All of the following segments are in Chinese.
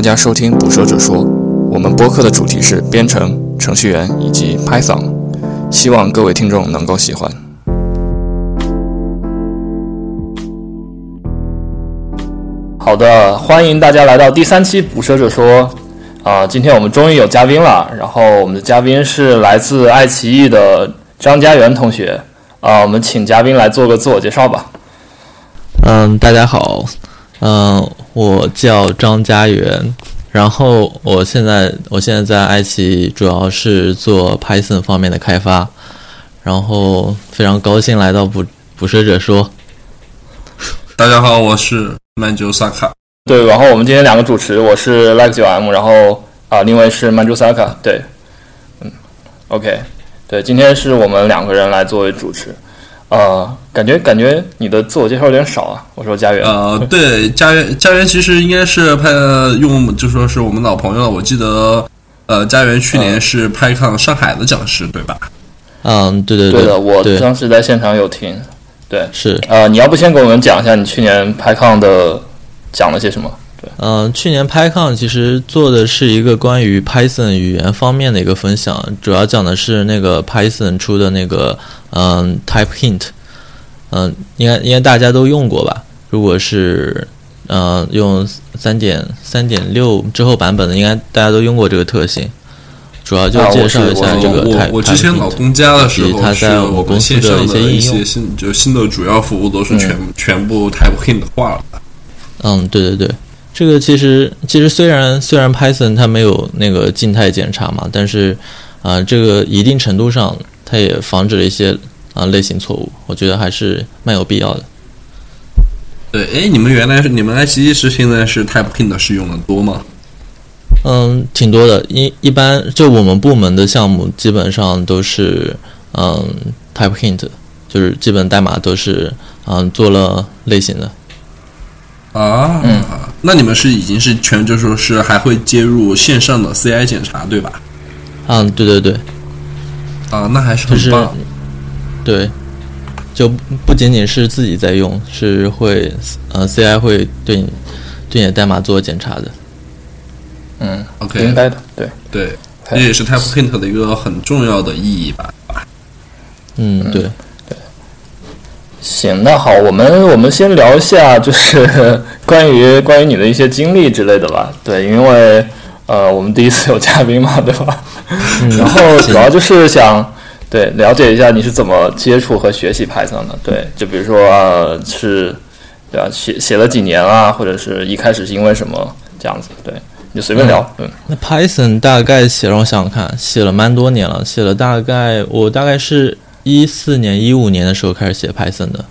大家收听《捕蛇者说》，我们播客的主题是编程、程序员以及 Python，希望各位听众能够喜欢。好的，欢迎大家来到第三期《捕蛇者说》啊、今天我们终于有嘉宾了，然后我们的嘉宾是来自爱奇艺的张家元同学啊、我们请嘉宾来做个自我介绍吧。嗯，大家好，嗯，我叫张家元，然后我现在我现在在爱奇艺主要是做 Python 方面的开发，然后非常高兴来到捕捕蛇者说，大家好，我是曼珠萨卡。对，然后我们今天两个主持，我是 Like 九 M，然后啊、另外是 Manju Saka，对，嗯，OK，对，今天是我们两个人来作为主持，呃，感觉感觉你的自我介绍有点少啊，我说家园，呃，对，家园家园其实应该是拍用就说是我们老朋友了。我记得，呃，家园去年是拍抗上海的讲师，对吧？嗯，对对对的，我当时在现场有听，对，是，呃，你要不先给我们讲一下你去年拍抗的讲了些什么？嗯，去年 PyCon 其实做的是一个关于 Python 语言方面的一个分享，主要讲的是那个 Python 出的那个嗯 Type Hint，嗯，应该应该大家都用过吧？如果是嗯用三点三点六之后版本的，应该大家都用过这个特性。主要就介绍一下这个我 Type 我我之前老 Hint 公家的时以及它候，是在我公司的线上的一些应用些新就新的主要服务都是全、全部 Type Hint 化了。嗯，对对对，这个其实其实虽然虽然 Python 它没有那个静态检查嘛，但是啊、这个一定程度上它也防止了一些啊、类型错误，我觉得还是蛮有必要的。对，哎，你们原来是你们爱奇艺是现在是 Type Hint 是用的多吗？嗯，挺多的，一一般就我们部门的项目基本上都是嗯 Type Hint，就是基本代码都是嗯做了类型的。啊，嗯那你们是已经是全就说是还会接入线上的 CI 检查，对吧？嗯，对对对，啊，那还是就是很棒。对，就不仅仅是自己在用，是会呃 CI 会对你对你的代码做检查的。嗯 OK 应该的，对，对，这也是 Type Hint 的一个很重要的意义吧。嗯，对，行，那好，我们我们先聊一下，就是 关于关于你的一些经历之类的吧。对，因为呃，我们第一次有嘉宾嘛，对吧？嗯然后主要就是想对了解一下你是怎么接触和学习 Python 的。对，就比如说、呃、是对吧，写写了几年啊，或者是一开始是因为什么这样子。对，你就随便聊。嗯那 Python 大概写了，我想想看，写了蛮多年了，写了大概我大概是一四年、一五年的时候开始写 Python 的。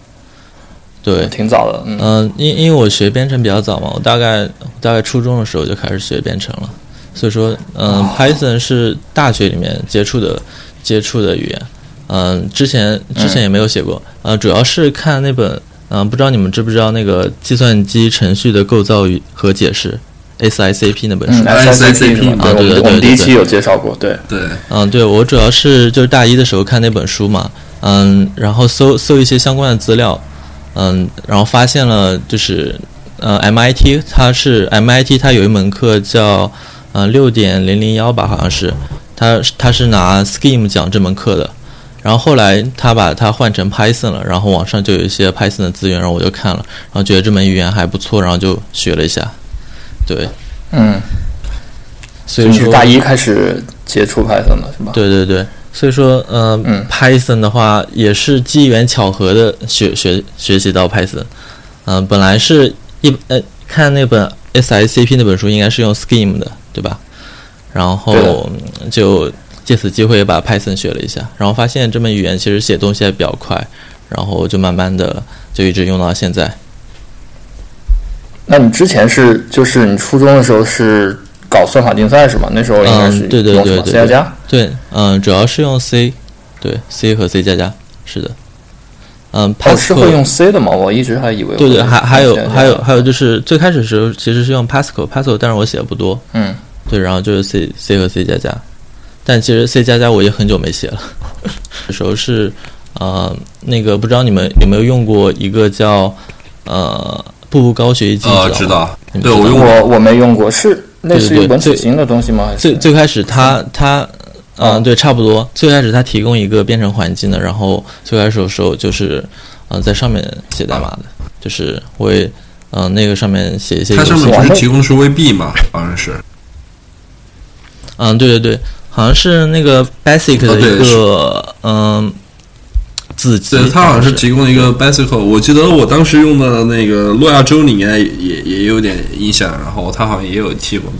对，挺早的。嗯嗯，因因为我学编程比较早嘛，我大概大概初中的时候就开始学编程了，所以说，嗯、p y t h o n 是大学里面接触的接触的语言，嗯、之前之前也没有写过，呃，主要是看那本，嗯、不知道你们知不知道那个计算机程序的构造与和解释，SICP 那本书，嗯哎 SICP 是吗？啊对对对我们我们第一期有介绍过。对，对，嗯，对我主要是就是大一的时候看那本书嘛，嗯，然后搜搜一些相关的资料，嗯，然后发现了就是呃 MIT 它是 MIT 它有一门课叫呃六点零零幺吧，好像是，它它是拿 Scheme 讲这门课的，然后后来他把它换成 Python 了，然后网上就有一些 Python 的资源，然后我就看了，然后觉得这门语言还不错，然后就学了一下，对，嗯，所以是大一开始接触 Python 的是吧？对对对，所以说，呃、嗯 p y t h o n 的话也是机缘巧合的学学学习到 Python。嗯、本来是一呃看那本 SICP 那本书应该是用 Scheme 的，对吧？然后就借此机会把 Python 学了一下，然后发现这门语言其实写东西还比较快，然后就慢慢的就一直用到现在。那你之前是就是你初中的时候是搞算法竞赛是吧？那时候应该是嗯对对对对 C 加加。对，嗯、主要是用 C，对 C 和 C 加加，是的。嗯哦，是，Pascal 会用 C 的吗？我一直还以为对对，还还有。还有还有就是最开始时候其实是用 Pascal，Pascal，但是我写的不多，嗯，对，然后就是 C C 和 C 加加，但其实 C 加加我也很久没写了，那时候是呃那个不知道你们有没有用过一个叫呃步步高学习机，呃，知道对我用过我我没用过，是类似于文曲星的东西吗？还是最最开始它它，嗯、哦对，差不多。最开始它提供一个编程环境的，然后最开始的时候就是，嗯、在上面写代码的，就是会，嗯、那个上面写一些它上面。不是提供的是 VB 吗？好像是。嗯，对对对，好像是那个 Basic 的一个，嗯，对，它好像是是提供一个 Bicycle，我记得我当时用的那个诺亚舟里面也也也有点印象，然后它好像也有提过。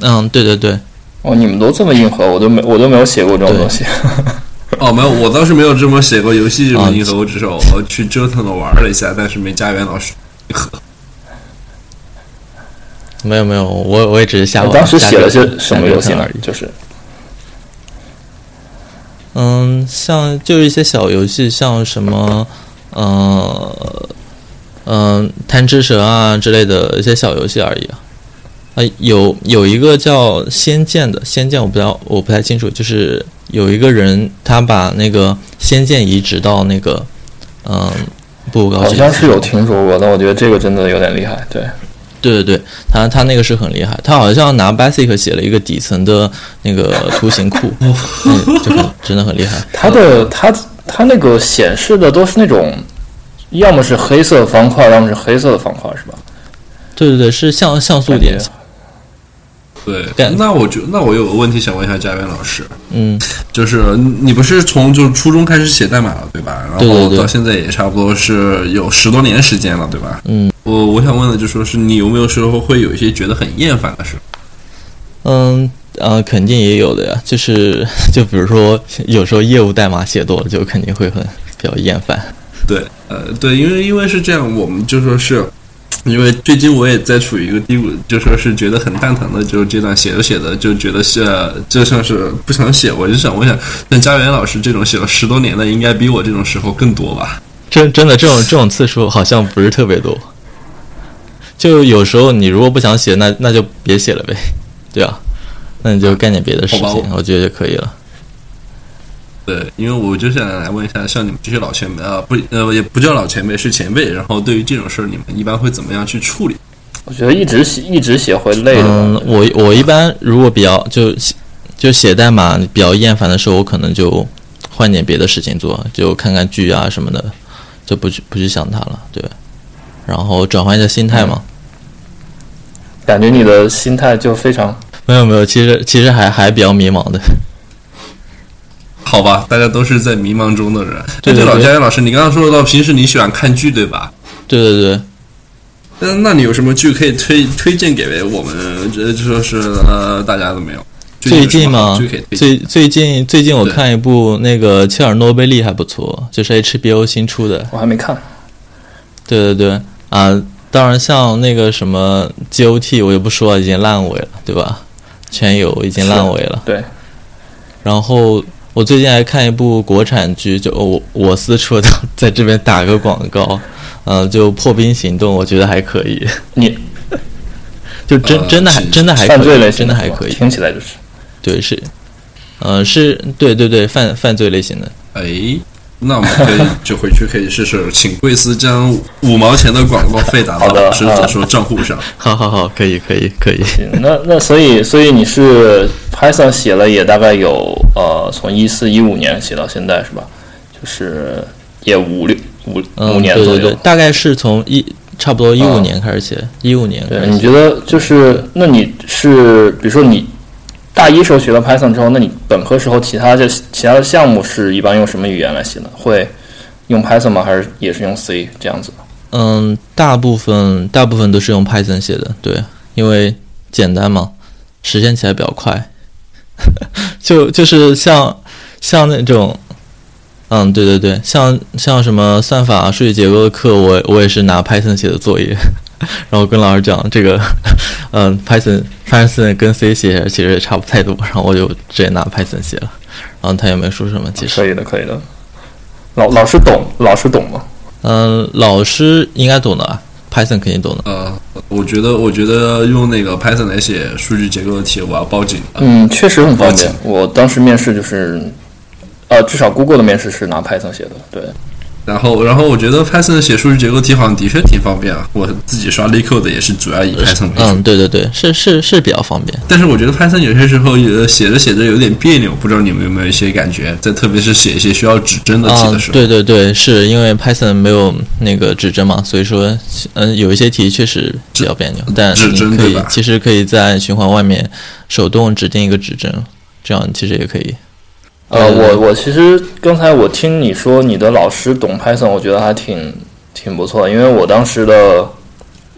嗯，对对对，哦，你们都这么硬核，我都没我都没有写过这种东西。哦，没有，我当时没有这么写过游戏这么啊硬核，我只是我去折腾的玩了一下，但是没加袁老师硬核。没有没有，我我也只是瞎玩。我当时写了些什么游戏而已？就是嗯，像就是一些小游戏，像什么，呃，嗯、贪吃蛇啊之类的一些小游戏而已啊。啊，有有一个叫《仙剑》的，《仙剑》我不知道，我不太清楚，就是有一个人他把那个《仙剑》移植到那个，嗯、步步高级。好像是有听说过，但我觉得这个真的有点厉害。对，对对对，他他那个是很厉害，他好像拿 Basic 写了一个底层的那个图形库，嗯，就很真的很厉害。他的他他那个显示的都是那种，要么是黑色方块，要么是黑色的方块，是吧？对对对，是像像素点对，那我就那我有个问题想问一下佳源老师，嗯，就是你不是从就初中开始写代码了，对吧？然后到现在也差不多是有十多年时间了，对吧？嗯，我我想问的就说是你有没有时候会有一些觉得很厌烦的事？嗯？嗯呃，肯定也有的呀，就是就比如说有时候业务代码写多了，就肯定会很比较厌烦。对，呃，对，因为因为是这样，我们就说是。因为最近我也在处于一个低谷，就说是觉得很蛋疼的，就是阶段，写着写着就觉得是就像是不想写。我就想，我想像佳媛老师这种写了十多年的，应该比我这种时候更多吧？真真的这种这种次数好像不是特别多。就有时候你如果不想写，那那就别写了呗，对啊，那你就干点别的事情，我觉得就可以了。对，因为我就想来问一下，像你们这些老前辈啊，不呃也不叫老前辈，是前辈。然后对于这种事儿，你们一般会怎么样去处理？我觉得一直写一直写会累的嗯。，我我一般如果比较就写就写代码比较厌烦的时候，我可能就换点别的事情做，就看看剧啊什么的，就不去不去想它了，对。然后转换一下心态嘛。感觉你的心态就非常没有没有，其实其实还还比较迷茫的。好吧，大家都是在迷茫中的人。对对对那这老佳源老师，你刚刚说到平时你喜欢看剧，对吧？对对对，那那你有什么剧可以推推荐给我们？这就说是呃大家都没有。最近嘛，嘛剧可以，推荐最最近最近我看一部那个切尔诺贝利还不错，就是 HBO 新出的。我还没看。对对对啊，当然像那个什么 GOT 我也不说了，已经烂尾了，对吧？全有已经烂尾了。对，然后我最近还看一部国产剧，就我我私处的，在这边打个广告，嗯、就《破冰行动》，我觉得还可以，你 就真、呃真的还真的还可以，犯罪类型真的还可以，听起来就是。对是，呃是，对对对，犯犯罪类型的，哎，那我们可以 就回去可以试试，请贵司将五毛钱的广告费打到好的老师的说账户上。好好好，可以可以可以，行那那所以所以你是 Python 写了也大概有呃从一四一五年写到现在是吧？就是也五六五嗯五年左右。对对对，大概是从一差不多一五啊年开始写，一五年对，你觉得就是那你是比如说你大一时候学了 Python 之后，那你本科时候其他的其他的项目是一般用什么语言来写呢？会用 Python 吗？还是也是用 C 这样子？嗯，大部分大部分都是用 Python 写的，对，因为简单嘛，实现起来比较快。就就是像像那种，嗯，对对对，像像什么算法、数据结构的课，我我也是拿 Python 写的作业，然后跟老师讲这个，嗯，Python Python 跟 C 写其实也差不太多，然后我就直接拿 Python 写了，然后他也没说什么，其实，可以的，可以的。老老师懂，老师懂吗？嗯，老师应该懂的啊，Python 肯定懂的。呃，我觉得，我觉得用那个 Python 来写数据结构的题，我要报警。嗯，确实很方便。我当时面试就是，呃，至少 Google 的面试是拿 Python 写的，对。然后，然后我觉得 Python 写数据结构题好像的确挺方便啊。我自己刷 LeetCode 也是主要以 Python 为主。嗯，对对对，是是是比较方便。但是我觉得 Python 有些时候呃写着写着有点别扭，不知道你们有没有一些感觉？在特别是写一些需要指针的题的时候。对对对，是因为 Python 没有那个指针嘛，所以说嗯有一些题确实比较别扭。但指针可以其实可以在循环外面手动指定一个指针，这样其实也可以。呃，我我其实刚才我听你说你的老师懂 Python，我觉得还挺挺不错。因为我当时的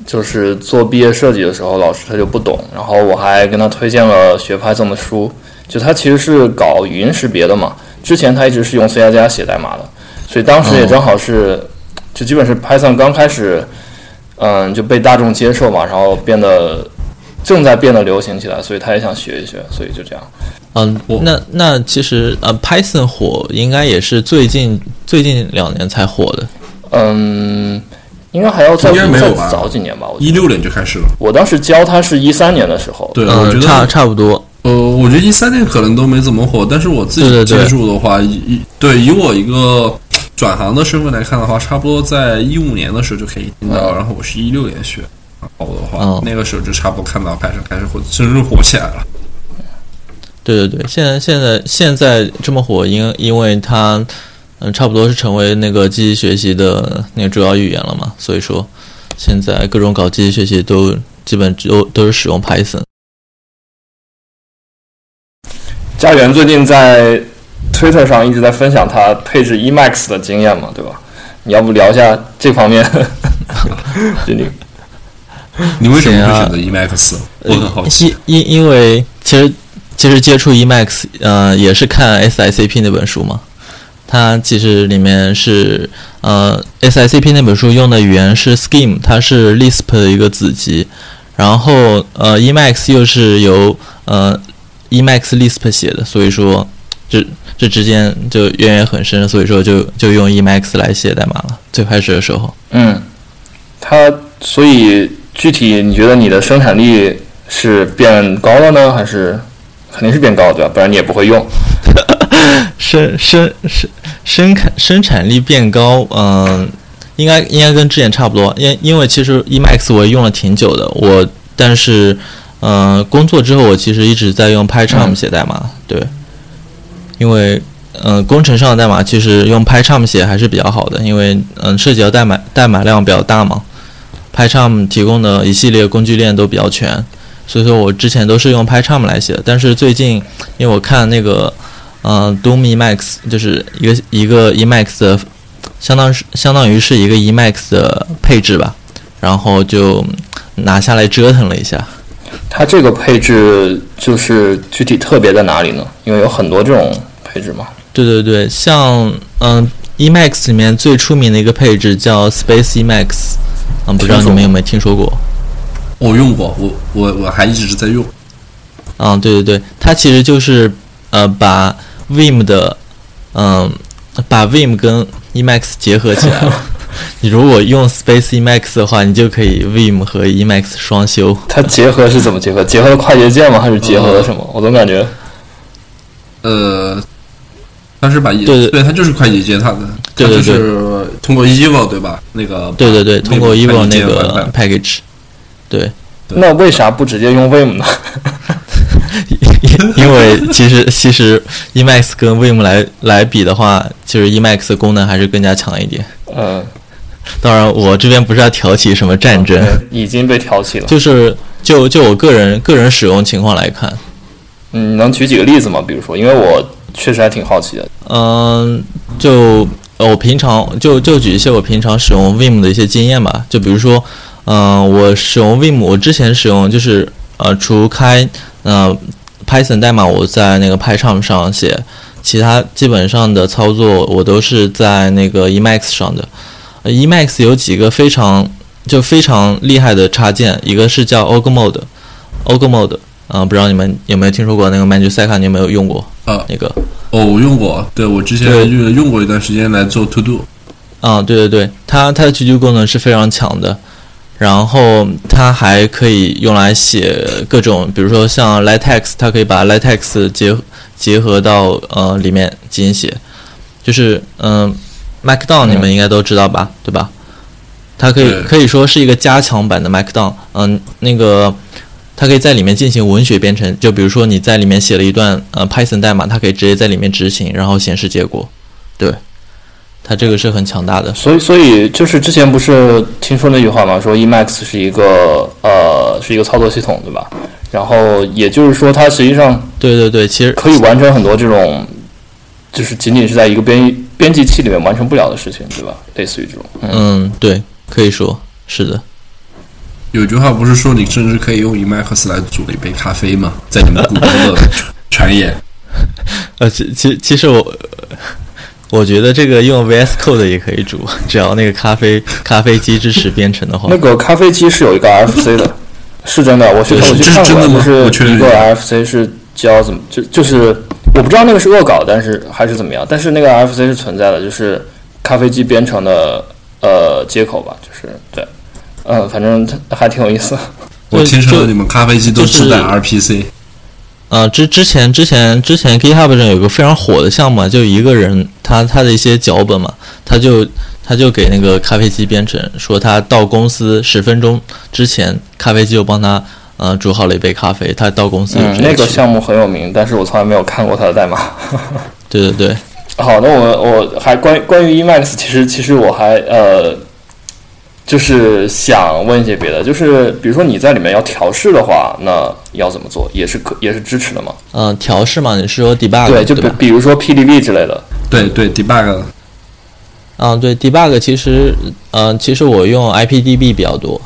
就是做毕业设计的时候，老师他就不懂，然后我还跟他推荐了学 Python 的书。就他其实是搞语音识别的嘛，之前他一直是用 C 加加写代码的，所以当时也正好是就基本是 Python 刚开始嗯就被大众接受嘛，然后变得正在变得流行起来，所以他也想学一学，所以就这样。嗯，那那其实呃，Python 火应该也是最近最近两年才火的。嗯，应该还要再再早几年吧。一六年就开始了。我当时教他是一三年的时候。对，我觉得差差不多。呃，我觉得一三年可能都没怎么火，但是我自己接触的话，以对以我一个转行的身份来看的话，差不多在一五年的时候就可以听到。然后我是一六年学，好的话，那个时候就差不多看到 Python 开始火，真正火起来了。对对对，现在现在现在这么火，因因为它，嗯，差不多是成为那个机器学习的那个主要语言了嘛，所以说现在各种搞机器学习都基本都都是使用 Python。家园最近在 Twitter 上一直在分享他配置 Emacs 的经验嘛，对吧？你要不聊一下这方面？你 你为什么会选择 Emacs？我很好奇。因因因为其实。其实接触 Emacs，呃，也是看 SICP 那本书嘛。它其实里面是，呃，SICP 那本书用的语言是 Scheme，它是 Lisp 的一个子集。然后，呃，Emacs 又是由呃 Emacs Lisp 写的，所以说这这之间就渊源很深。所以说就就用 Emacs 来写代码了。最开始的时候，嗯，它所以具体你觉得你的生产力是变高了呢，还是？肯定是变高，对吧？不然你也不会用。生生生生产生产力变高，嗯，应该应该跟之前差不多。因因为其实 Emacs 我也用了挺久的，我但是嗯，工作之后我其实一直在用 PyCharm 写代码，对。因为嗯，工程上的代码其实用 PyCharm 写还是比较好的，因为嗯，涉及到代码代码量比较大嘛。PyCharm 提供的一系列工具链都比较全。所以说我之前都是用 PyCharm 来写的，但是最近因为我看那个，嗯，Doom Emacs 就是一个一个 Emacs 的，相当是相当于是一个 Emacs 的配置吧，然后就拿下来折腾了一下。它这个配置就是具体特别在哪里呢？因为有很多这种配置嘛。对对对，像嗯 Emacs 里面最出名的一个配置叫 Space Emacs，嗯，不知道你们有没有听说过？我用过，我我我还一直是在用。嗯，对对对，它其实就是呃把 Vim 的嗯把 Vim 跟 Emacs 结合起来了。你如果用 Space Emacs 的话，你就可以 Vim 和 Emacs 双修。它结合是怎么结合？结合了快捷键吗？还是结合了什么？我总感觉，呃，它是把对对对，它就是快捷键，它的对对对，通过 Evo 对吧？那个对对对，通过 Evo 那个 package。对，那为啥不直接用 Vim 呢？因为其实其实 Emacs 跟 Vim 来来比的话，其实 Emacs 功能还是更加强一点。嗯，当然我这边不是要挑起什么战争，已经被挑起了。就是就就我个人个人使用情况来看，嗯，能举几个例子吗？比如说，因为我确实还挺好奇的。嗯，就我平常就就举一些我平常使用 Vim 的一些经验吧，就比如说。嗯，我使用 Vim，我之前使用就是呃，除开呃 Python 代码我在那个 PyCharm 上写，其他基本上的操作我都是在那个 Emacs 上的。Emacs 有几个非常就非常厉害的插件，一个是叫 Org Mode，Org Mode，啊，不知道你们有没有听说过那个 Manjusaka，你有没有用过？啊，那个哦，我用过，对我之前用用过一段时间来做 To Do。啊，对对对，它它的 To Do 功能是非常强的。然后它还可以用来写各种，比如说像 LaTeX，它可以把 LaTeX 结结合到呃里面进行写，就是嗯 Markdown 你们应该都知道吧，对吧？它可以可以说是一个加强版的 Markdown，嗯，那个它可以在里面进行文学编程，就比如说你在里面写了一段呃 Python 代码，它可以直接在里面执行，然后显示结果。对，它这个是很强大的。所以，所以就是之前不是听说那句话嘛，说 Emacs 是一个呃是一个操作系统，对吧？然后也就是说，它实际上对对对，其实可以完成很多这种，就是仅仅是在一个编编辑器里面完成不了的事情，对吧？类似于这种，嗯，嗯，对，可以说是的。有句话不是说你甚至可以用 Emacs 来煮一杯咖啡吗？在你们股东的传言，呃，其其其实我我觉得这个用 VS Code 也可以煮，只要那个咖啡咖啡机支持编程的话那。个咖啡机是有一个 RFC 的，是真的，我去对我去看过，就吗我确认是一个 RFC 是教怎么就就是我不知道那个是恶搞，但是还是怎么样，但是那个 RFC 是存在的，就是咖啡机编程的呃接口吧，就是对，嗯，反正它还挺有意思。我听说你们咖啡机都是自带 RPC，呃，之之前之前之前 GitHub 上有个非常火的项目啊，就一个人他他的一些脚本嘛，他就他就给那个咖啡机编程，说他到公司十分钟之前，咖啡机就帮他呃煮好了一杯咖啡，他到公司嗯，那个项目很有名，但是我从来没有看过他的代码。对对对，好，那我我还关关于 Emacs，其实其实我还呃，就是想问一些别的，就是比如说你在里面要调试的话，那要怎么做？也是可也是支持的吗？嗯、调试嘛，你是说 debug 对，就比？比如说 PDB 之类的。对对 debug，嗯，对 debug 其实，嗯、其实我用 IPDB 比较多，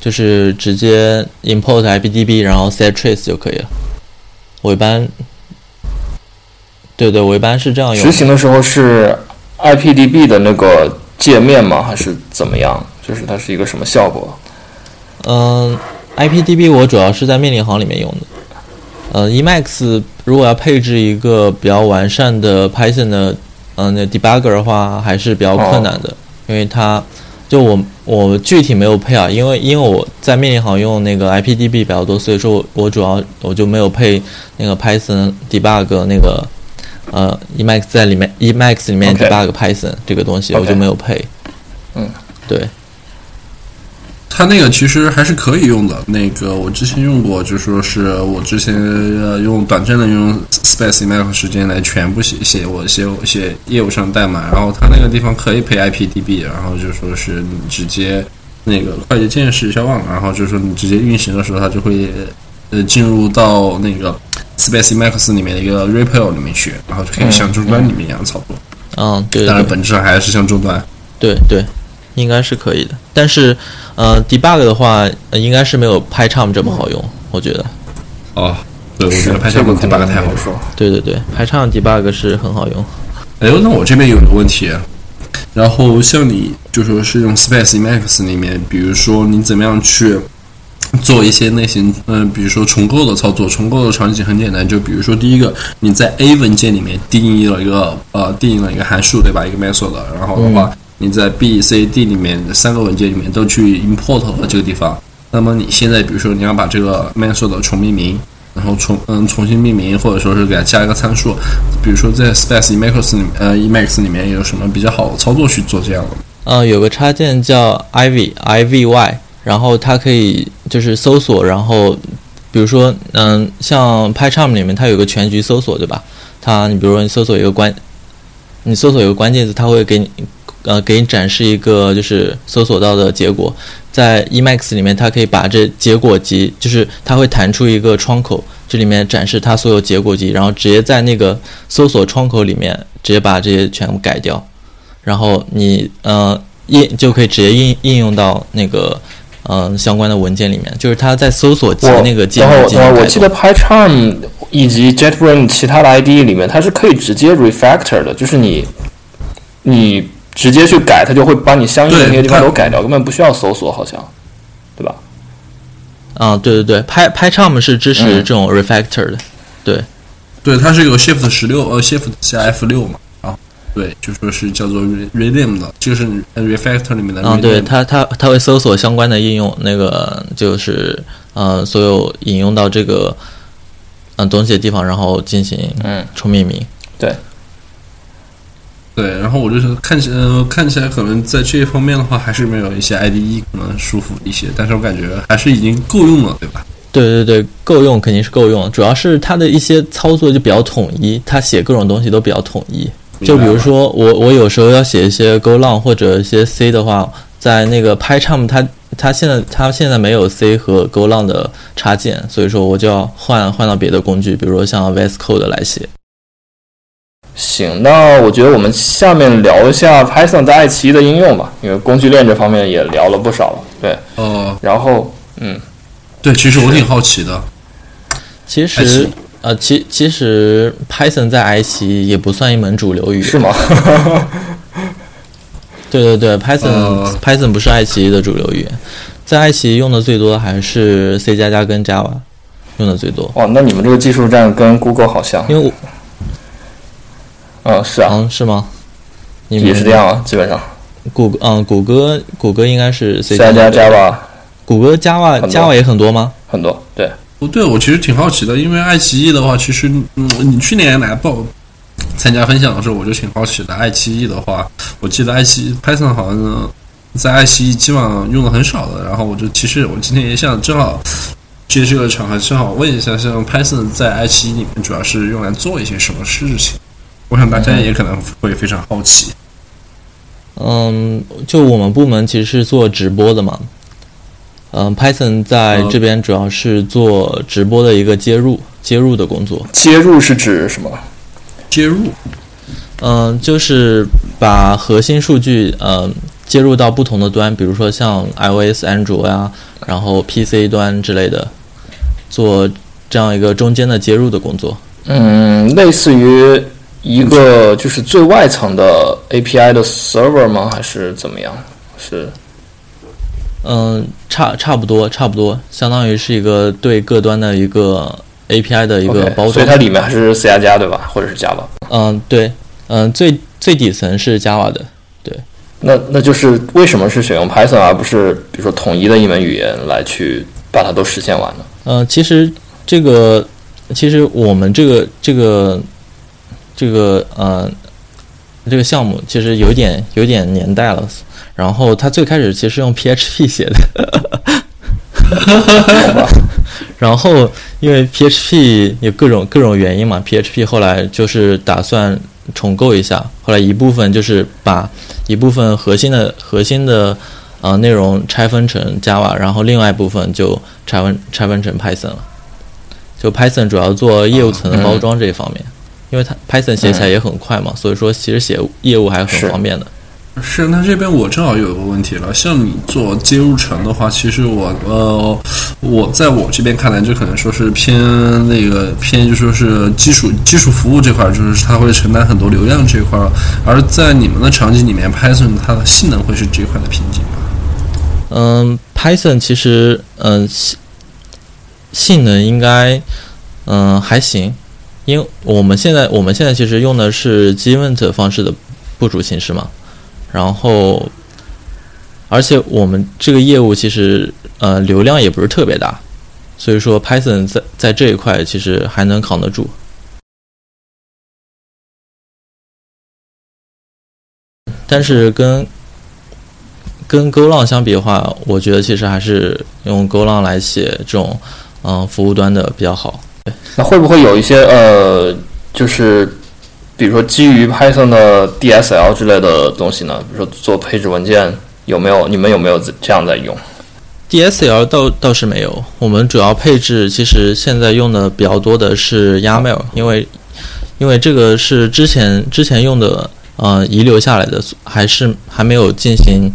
就是直接 import IPDB，然后 set trace 就可以了。我一般，对对，我一般是这样用执。行的时候是 IPDB 的那个界面吗？还是怎么样？就是它是一个什么效果？嗯，IPDB 我主要是在命令行里面用的。呃，Emacs 如果要配置一个比较完善的 Python 的嗯、那 debugger 的话，还是比较困难的，因为它就我我具体没有配啊，因为因为我在命令行用那个 IPDB 比较多，所以说我我主要我就没有配那个 Python debug 那个呃 Emacs 在里面 Emacs 里面 OK debug Python 这个东西我就没有配。嗯，对。它那个其实还是可以用的。那个我之前用过，就说是我之前呃用短暂的用 Space Emacs 时间来全部写写我写我写业务上代码，然后它那个地方可以配 IPDB，然后就说是你直接那个快捷键是消忘，然后就说你直接运行的时候，它就会呃进入到那个 Space Emacs 里面的一个 repo 里面去，然后就可以像终端里面一样操作。嗯，对对当然，本质上还是像终端。对对，应该是可以的。但是，呃，debug 的话，呃应该是没有 PyCharm 这么好用，我觉得。哦，对，我觉得拍这下个肯定 debug 太好了。没说。对对对，PyCharm debug 是很好用。哎呦，那我这边有个问题，然后像你就说是用 Space Emacs 里面，比如说你怎么样去做一些类型，嗯、比如说重构的操作，重构的场景很简单，就比如说第一个，你在 A 文件里面定义了一个呃定义了一个函数，对吧？一个 method，然后的话，你在 B、C、D 里面的三个文件里面都去 import 了这个地方。那么你现在比如说你要把这个 method 重命名，然后重嗯重新命名，或者说是给它加一个参数，比如说在 Space Emacs 里呃 Emacs 里面有什么比较好的操作去做这样的？嗯，有个插件叫 Ivy I V Y，然后它可以就是搜索，然后比如说，嗯，像 PyCharm 里面它有个全局搜索，对吧？它你比如说你搜索一个关，你搜索一个关键字，它会给你呃给你展示一个就是搜索到的结果。在 Emacs 里面，它可以把这结果集，就是它会弹出一个窗口，这里面展示它所有结果集，然后直接在那个搜索窗口里面直接把这些全部改掉。然后你呃应就可以直接应应用到那个、呃相关的文件里面，就是它在搜索集我那个界等会儿，面进等会儿，我行改动。记得 PyCharm 以及 JetBrains 其他的 IDE 里面，它是可以直接 refactor 的，就是你你直接去改，它就会把你相应的那些地方都改掉，根本不需要搜索，好像，对吧？啊、对对对，Py PyCharm 是支持嗯。这种 refactor 的，对，对，它是有 Shift 十六呃 Shift 加 F 六嘛，啊，对，就说是叫做 re- rename 的，就是呃 refactor 里面的嗯、对它它它会搜索相关的应用，那个就是呃所有引用到这个嗯、呃东西的地方，然后进行嗯，重命名。对，然后我就是看起呃看起来可能在这一方面的话，还是没有一些 IDE 可能舒服一些，但是我感觉还是已经够用了，对吧？对对对，够用肯定是够用，主要是它的一些操作就比较统一，它写各种东西都比较统一。就比如说我我有时候要写一些 Golang 或者一些 C 的话，在那个 PyCharm 它它现在它现在没有 C 和 Golang 的插件，所以说我就要换换到别的工具，比如说像 VS Code 来写。行，那我觉得我们下面聊一下 Python 在爱奇艺的应用吧，因为工具链这方面也聊了不少了。对，哦，然后嗯，对，其实我挺好奇的。其实艺呃，其其实 Python 在爱奇艺也不算一门主流语言。是吗？对对对，Python、呃 Python 不是爱奇艺的主流语言，在爱奇艺用的最多的还是 C 加加跟 Java 用的最多。哦，那你们这个技术栈跟 Google 好像。因为我嗯，是啊，嗯是吗？你们也是这样啊，基本上。谷歌嗯谷歌谷歌应该是 C 加加加 Java 谷歌 Java Java 也很多吗？很多，对，不对，我其实挺好奇的，因为爱奇艺的话，其实嗯，你去年来报参加分享的时候，我就挺好奇的。爱奇艺的话，我记得爱奇艺 Python 好像在爱奇艺基本上用的很少的。然后我就其实我今天也想正好借这个场合，正好问一下，像 Python 在爱奇艺里面主要是用来做一些什么事情？我想大家也可能会非常好奇。嗯，就我们部门其实是做直播的嘛。嗯，Python 在嗯这边主要是做直播的一个接入接入的工作。接入是指什么？接入，嗯，就是把核心数据嗯接入到不同的端，比如说像 iOS、安卓呀，然后 PC 端之类的，做这样一个中间的接入的工作。嗯，类似于一个就是最外层的 API 的 server 吗？还是怎么样？是嗯，差差不多，差不多，相当于是一个对各端的一个 API 的一个包装。所以它里面还是 C 加加对吧？或者是 Java？嗯，对，嗯，最最底层是 Java 的。对那那就是为什么是选用 Python 而不是比如说统一的一门语言来去把它都实现完呢？嗯，其实这个，其实我们这个这个这个呃这个项目其实有点有点年代了。然后它最开始其实用 PHP 写的，然后因为 PHP 有各种各种原因嘛，PHP 后来就是打算重构一下，后来一部分就是把一部分核心的核心的呃内容拆分成 Java，然后另外一部分就拆分拆分成 Python 了。就 Python 主要做业务层的包装这一方面，因为它 Python 写起来也很快嘛，所以说其实写业务还是很方便的。是，那这边我正好有一个问题了。像你做接入层的话，其实我呃，我在我这边看来，就可能说是偏那个偏，就说是基础基础服务这块儿，就是它会承担很多流量这一块儿。而在你们的场景里面，Python 它的性能会是这一块的瓶颈吗？嗯，Python 其实嗯性性能应该嗯还行，因为我们现在我们现在其实用的是 Gevent 方式的部署形式嘛，然后而且我们这个业务其实呃流量也不是特别大，所以说 Python 在在这一块其实还能扛得住。但是跟跟 Golang 相比的话，我觉得其实还是用 Golang 来写这种嗯、服务端的比较好。那会不会有一些呃，就是比如说基于 Python 的 DSL 之类的东西呢？比如说做配置文件，有没有你们有没有这样在用？DSL 倒倒是没有，我们主要配置其实现在用的比较多的是 YAML，因为因为这个是之前之前用的呃遗留下来的，还是还没有进行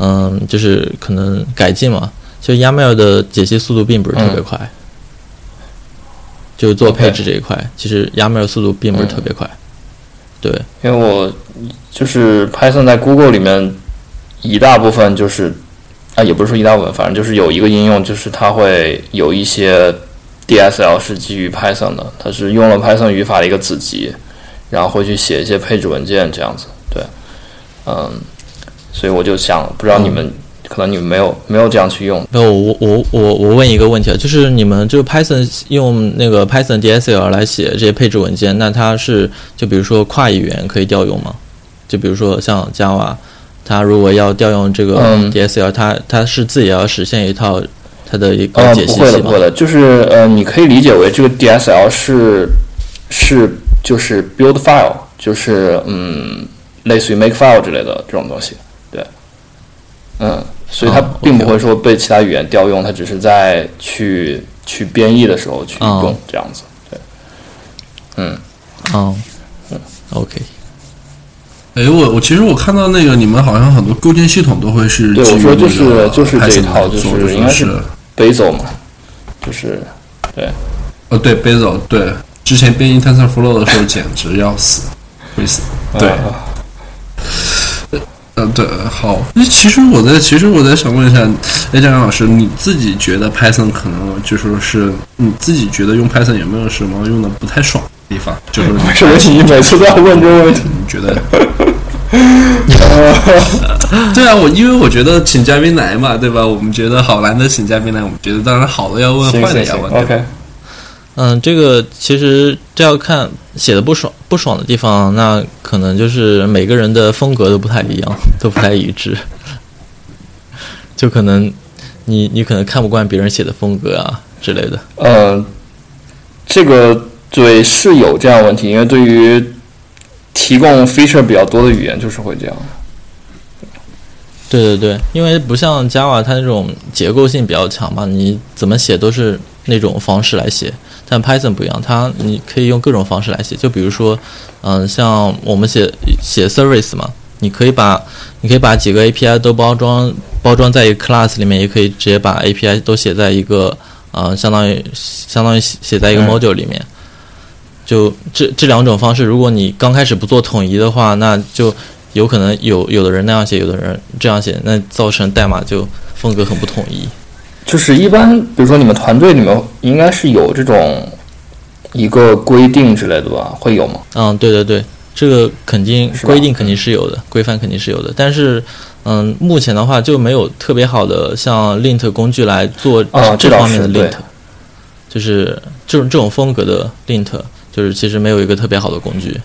嗯、就是可能改进嘛。就 YAML 的解析速度并不是特别快，就是做配置这一块其实 YAML 速度并不是特别快。对，因为我就是 Python 在 Google 里面一大部分就是啊，也不是说一大部分，反正就是有一个应用，就是它会有一些 DSL 是基于 Python 的，它是用了 Python 语法的一个子集，然后会去写一些配置文件这样子。对，嗯，所以我就想，不知道你们、可能你们没有没有这样去用。那我我我我问一个问题啊，就是你们就是 Python 用那个 Python DSL 来写这些配置文件，那它是就比如说跨语言可以调用吗？就比如说像 Java，它如果要调用这个嗯 DSL，、它它是自己要实现一套它的一个呃，解析器嘛不会的，不会？的，就是呃，你可以理解为这个 DSL 是是就是 build file，就是嗯，类似于 make file 之类的这种东西，对，嗯，所以它哦并不会说被其他语言调用，它只是在去去编译的时候去哦用这样子，对，嗯，哦。嗯，OK，哎，我我其实我看到那个你们好像很多构建系统都会是对我说就是那个就是这一套就是应该是是 Bazel 嘛，就是对。哦对 Bazel 对，之前编译 TensorFlow 的时候简直要死，会死。对，啊嗯，对，好。那其实我在，其实我在想问一下，哎，张阳老师，你自己觉得 Python 可能就说是你自己觉得用 Python 有没有什么用的不太爽的地方？就是为什么你每次都要问这个问题？你觉得？对啊，我因为我觉得请嘉宾来嘛，对吧？我们觉得好难得请嘉宾来，我们觉得当然好的要问，坏的要问，对吧，OK，嗯，这个其实这要看写的不爽不爽的地方，那可能就是每个人的风格都不太一样，都不太一致，就可能你你可能看不惯别人写的风格啊之类的。呃，这个对是有这样的问题，因为对于提供 feature 比较多的语言，就是会这样。对对对，因为不像 Java 它那种结构性比较强嘛，你怎么写都是那种方式来写。但 Python 不一样，它你可以用各种方式来写。就比如说，嗯、像我们写写 service 嘛，你可以把你可以把几个 API 都包装包装在一个 class 里面，也可以直接把 API 都写在一个呃，相当于相当于写写在一个嗯 module 里面。就这这两种方式，如果你刚开始不做统一的话，那就有可能有有的人那样写，有的人这样写，那造成代码就风格很不统一。就是一般，比如说你们团队里面应该是有这种一个规定之类的吧？会有吗？嗯，对对对，这个肯定规定肯定是有的，规范肯定是有的。但是，嗯，目前的话就没有特别好的像 lint 工具来做啊这方面的 lint，就是这种这种风格的 lint，就是其实没有一个特别好的工具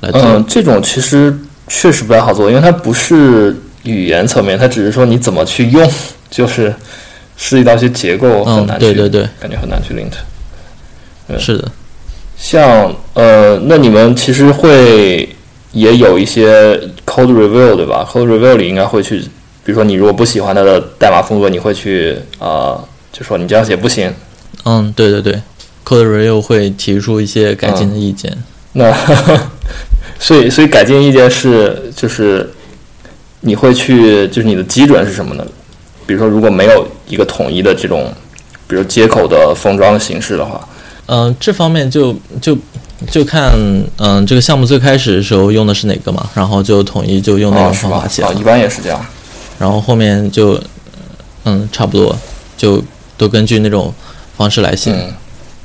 来做。嗯，这种其实确实不太好做，因为它不是语言层面，它只是说你怎么去用，就是涉及到一些结构很嗯难，去，对对对，感觉很难去 lint。对是的。像呃，那你们其实会也有一些 code review 对吧？code review 里应该会去，比如说你如果不喜欢它的代码风格，你会去呃，就说你这样写不行。嗯，对对对，code review 会提出一些改进的意见。那 所以所以改进意见是就是你会去就是你的基准是什么呢？比如说如果没有一个统一的这种，比如接口的封装的形式的话，嗯、这方面就就就看嗯、这个项目最开始的时候用的是哪个嘛，然后就统一就用那啊种？方法写了。啊，一般也是这样。然后后面就嗯差不多就都根据那种方式来写，嗯，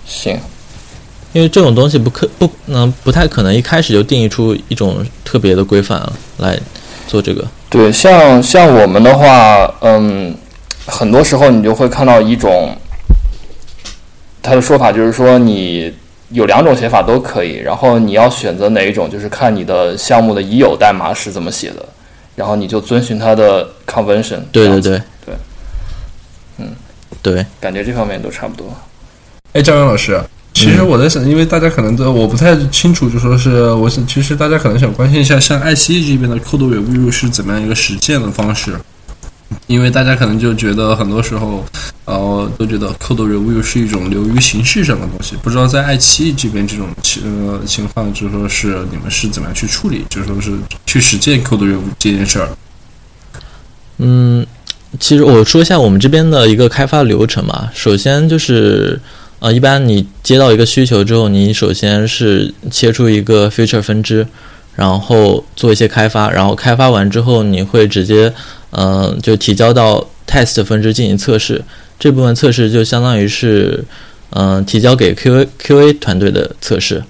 行。因为这种东西不可不嗯、不太可能一开始就定义出一种特别的规范来做这个。对，像像我们的话，嗯，很多时候你就会看到一种，他的说法就是说你有两种写法都可以，然后你要选择哪一种，就是看你的项目的已有代码是怎么写的，然后你就遵循它的 convention。对对对，对，嗯，对，感觉这方面都差不多。哎，张勇老师，其实我在想，因为大家可能都我不太清楚，就说是我想其实大家可能想关心一下，像爱奇艺这边的 code review 是怎么样一个实践的方式？因为大家可能就觉得很多时候，呃，都觉得 code review 是一种流于形式上的东西，不知道在爱奇艺这边这种情呃情况，就说是你们是怎么样去处理，就说是去实践 code review 这件事儿。嗯，其实我说一下我们这边的一个开发流程嘛。首先就是，呃，一般你接到一个需求之后，你首先是切出一个 feature 分支，然后做一些开发，然后开发完之后，你会直接，嗯、就提交到 test 分支进行测试。这部分测试就相当于是，嗯、提交给 Q Q A 团队的测试。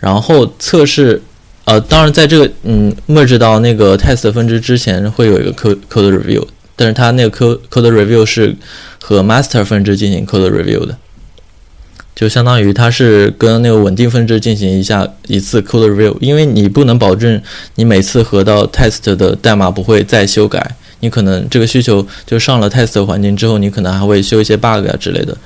然后测试呃，当然，在这个嗯 merge 到那个 test 分支之前，会有一个 code code review，但是它那个 code code review 是和 master 分支进行 code review 的。就相当于它是跟那个稳定分支进行一下一次 code review，因为你不能保证你每次合到 test 的代码不会再修改，你可能这个需求就上了 test 环境之后，你可能还会修一些 bug 啊之类的，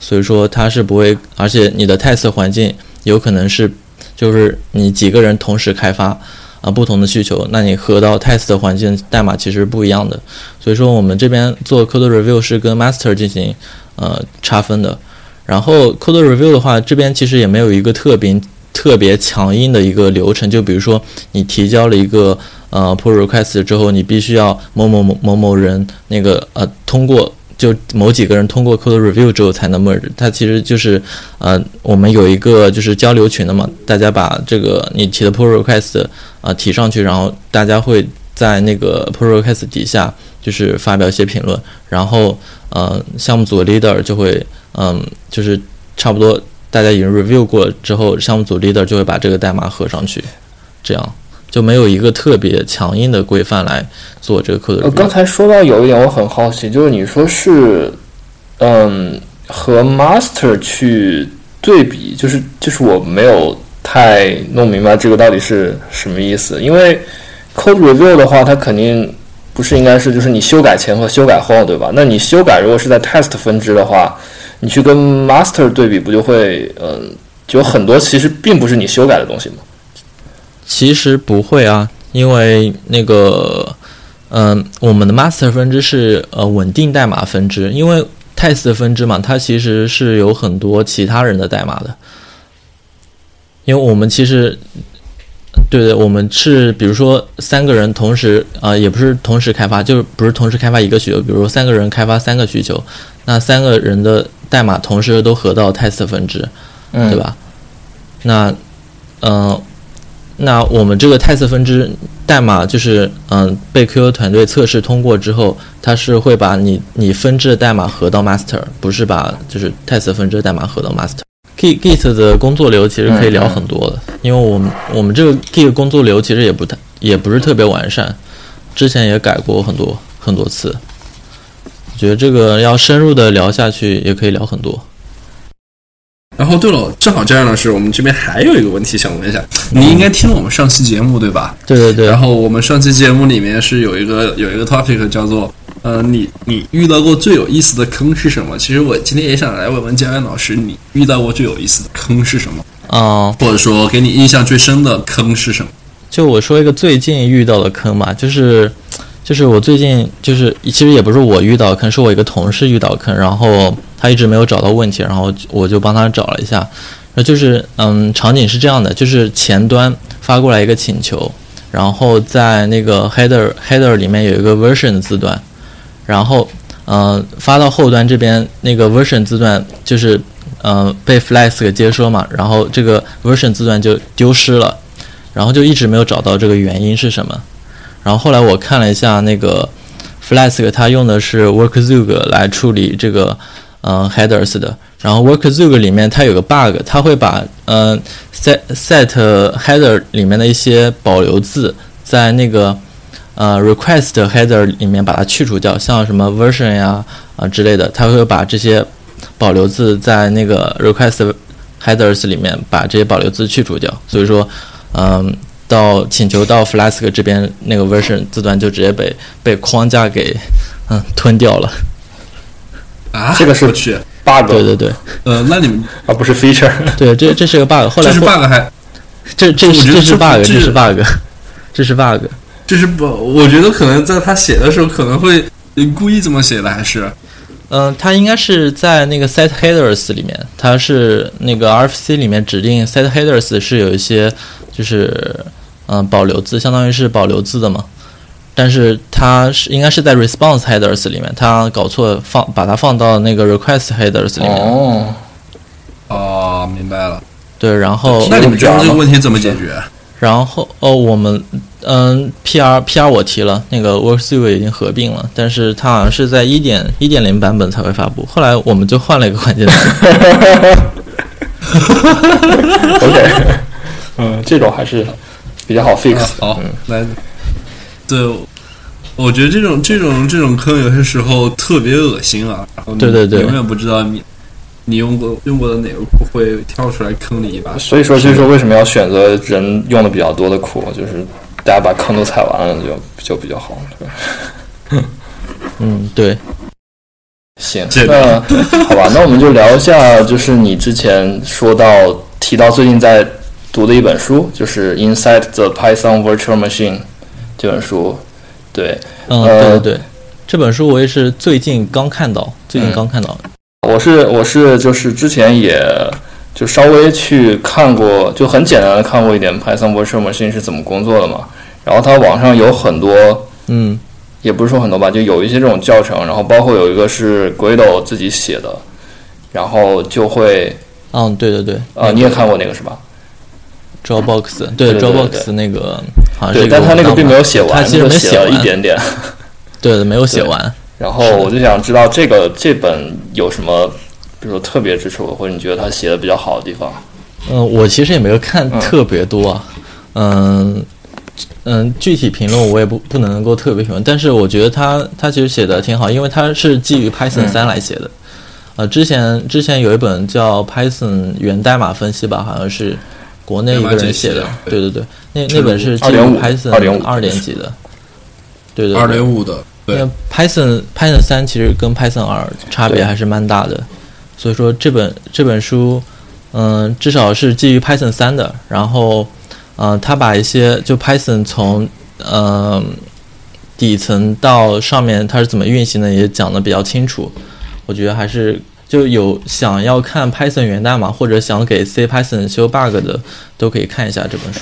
所以说它是不会，而且你的 test 环境有可能是就是你几个人同时开发。啊，不同的需求，那你合到 test 环境代码其实不一样的，所以说我们这边做 code review 是跟 master 进行呃差分的。然后 code review 的话，这边其实也没有一个特别特别强硬的一个流程，就比如说你提交了一个呃 pull request 之后，你必须要某某某某某人那个呃通过。就某几个人通过 code review 之后才能 merge，它其实就是，呃，我们有一个就是交流群的嘛，大家把这个你提的 pull request 啊提上去，然后大家会在那个 pull request 底下就是发表一些评论，然后呃项目组 leader 就会嗯就是差不多大家已经 review 过之后，项目组 leader 就会把这个代码合上去，这样。就没有一个特别强硬的规范来做这个 code。呃，刚才说到有一点我很好奇，就是你说是，嗯，和 master 去对比，就是就是我没有太弄明白这个到底是什么意思。因为 code review 的话，它肯定不是应该是就是你修改前和修改后，对吧？那你修改如果是在 test 分支的话，你去跟 master 对比，不就会嗯，就有很多其实并不是你修改的东西吗？其实不会啊，因为那个，嗯，我们的 master 分支是呃稳定代码分支，因为 test 分支嘛，它其实是有很多其他人的代码的，因为我们其实，对对，我们是比如说三个人同时啊，也不是同时开发，就是不是同时开发一个需求，比如说三个人开发三个需求，那三个人的代码同时都合到 test 分支，对吧？那，嗯。那我们这个 test 分支代码就是，嗯，被 QQ 团队测试通过之后，它是会把你你分支的代码合到 master，不是把就是 test 分支代码合到 master。Git Git 的工作流其实可以聊很多的，因为我们我们这个 Git 工作流其实也不太也不是特别完善，之前也改过很多很多次。我觉得这个要深入的聊下去，也可以聊很多。然后对了，正好这样的是，我们这边还有一个问题想问一下，你应该听了我们上期节目对吧？对对对。然后我们上期节目里面是有一个有一个 topic 叫做，呃，你你遇到过最有意思的坑是什么？其实我今天也想来问问佳安老师，你遇到过最有意思的坑是什么？啊，或者说给你印象最深的坑是什么？就我说一个最近遇到的坑嘛，就是。就是我最近就是，其实也不是我遇到坑，是我一个同事遇到坑，然后他一直没有找到问题，然后我就帮他找了一下。那就是嗯，场景是这样的，就是前端发过来一个请求，然后在那个 header header 里面有一个 version 字段，然后嗯，发到后端这边那个 version 字段就是嗯被 Flex 给接收嘛，然后这个 version 字段就丢失了，然后就一直没有找到这个原因是什么。然后后来我看了一下那个 Flask，它用的是 WorkZoog 来处理这个嗯 headers 的。然后 WorkZoog 里面它有个 bug，它会把嗯 set set header 里面的一些保留字在那个呃 request header 里面把它去除掉，像什么 version 呀啊之类的，它会把这些保留字在那个 request headers 里面把这些保留字去除掉。所以说嗯。到请求到 Flask 这边那个 version 字段就直接被被框架给 嗯吞掉了啊！这个是去 bug，对对对，呃，那你们啊不是 feature，对，这这是个 bug，后来这是 bug 还这这是这是 bug，这是 bug，这是 bug，这是不？我觉得可能在他写的时候可能会故意这么写的，还是嗯，他应该是在那个 set headers 里面，他是那个 RFC 里面指定 set headers 是有一些就是。嗯，保留字相当于是保留字的嘛，但是它是应该是在 response headers 里面，它搞错放把它放到那个 request headers 里面。哦，哦，明白了。对，然后那你们觉得这个问题怎么解决？然后哦，我们嗯，PR PR 我提了，那个 WorkSuite 已经合并了，但是它好像是在一点一点零版本才会发布。后来我们就换了一个环境。OK，嗯，这种还是。比较好 fix 好，来，对，我觉得这种这种这种坑有些时候特别恶心啊。对对对，永远不知道你你用过用过的哪个库会跳出来坑你一把。所以说，所以说为什么要选择人用的比较多的库？就是大家把坑都踩完了，就就比较好，对吧？嗯，对，行，这那好吧，那我们就聊一下，就是你之前说到提到最近在读的一本书，就是《Inside the Python Virtual Machine》这本书。对，嗯，呃对对对，这本书我也是最近刚看到，最近嗯刚看到。我是我是就是之前也就稍微去看过，就很简单的看过一点 Python Virtual Machine 是怎么工作的嘛。然后它网上有很多，嗯也不是说很多吧，就有一些这种教程，然后包括有一个是 Guido 自己写的，然后就会嗯，对对对，呃，你也看过那个是吧？Dropbox，对 Dropbox 那个好像是对，但他那个并没有写完，他其实写了一，点点。对，没有写完。然后我就想知道这个这本有什么，比如说特别之处，或者你觉得他写的比较好的地方？嗯，我其实也没有看嗯特别多啊，嗯嗯，具体评论我也不不能够特别评论，但是我觉得他他其实写的挺好，因为他是基于 Python 嗯三来写的。呃，之前之前有一本叫 Python 源代码分析吧，好像是国内一个人写的对。对对，那那本是基于2.5 Python 2.5二点几的，对对对，二点五的，对。因为 Python Python 三其实跟 Python 二差别还是蛮大的，所以说这本这本书，嗯、至少是基于 Python 三的。然后，嗯、他把一些就 Python 从嗯、底层到上面它是怎么运行的也讲的比较清楚。我觉得还是就有想要看 Python 源代码或者想给 C Python 修 bug 的，都可以看一下这本书。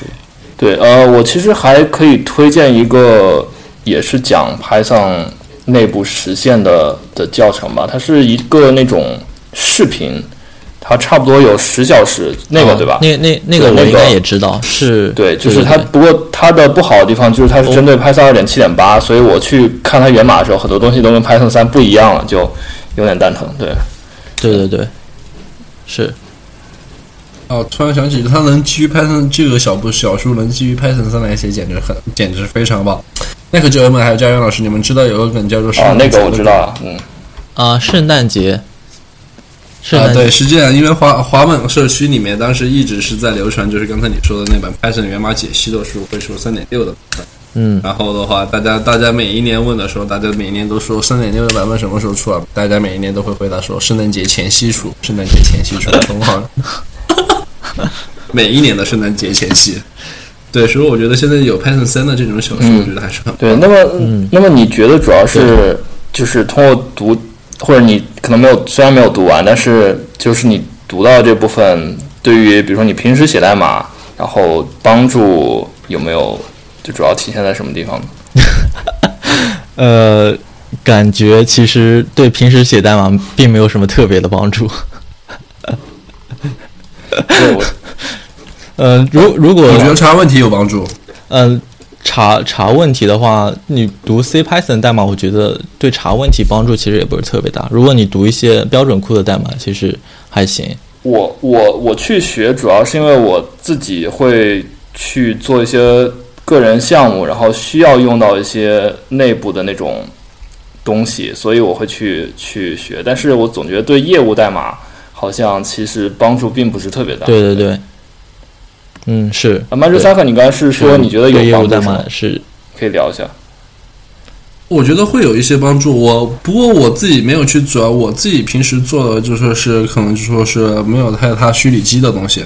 对，呃，我其实还可以推荐一个，也是讲 Python 内部实现的的教程吧。它是一个那种视频，它差不多有十小时，那个、哦对吧？那那那个对那个我应该也知道，是对，就是它。不过它的不好的地方就是它是针对 Python 二点七点八，所以我去看它源码的时候，很多东西都跟 Python 三不一样了，就有点蛋疼。对，对对对，是。哦，突然想起，他能基于 Python 这个小部小书能基于 Python 三来写，简直很，简直非常棒。那个哲文还有佳源老师，你们知道有个梗叫做啊，那个我知道了，嗯，啊，圣诞节，圣啊，诞节，对，是这样，因为华华本社区里面当时一直是在流传，就是刚才你说的那本 Python 源码解析的书，会出三点六的部分。嗯，然后的话，大家大家每一年问的时候，大家每一年都说三点六的版本什么时候出啊？大家每一年都会回答说圣诞节前夕出，圣诞节前夕出，很好。每一年的圣诞节前夕，对，所以我觉得现在有 Python 三的这种小书，嗯我觉得还是很棒对。那么，那么你觉得主要是就是通过读，或者你可能没有虽然没有读完，但是就是你读到这部分，对于比如说你平时写代码，然后帮助有没有就主要体现在什么地方呢？呃，感觉其实对平时写代码并没有什么特别的帮助。对我 呃，如如果我觉得查问题有帮助。嗯、查查问题的话，你读 C Python 代码，我觉得对查问题帮助其实也不是特别大。如果你读一些标准库的代码，其实还行。我我我去学，主要是因为我自己会去做一些个人项目，然后需要用到一些内部的那种东西，所以我会去去学。但是我总觉得对业务代码好像其实帮助并不是特别大。对对对，嗯，是。啊，曼珠萨克，你刚才是说你觉得有对业务代帮助吗？码是可以聊一下。我觉得会有一些帮助。我不过我自己没有去主要我自己平时做的就说是可能就说是没有太它虚拟机的东西，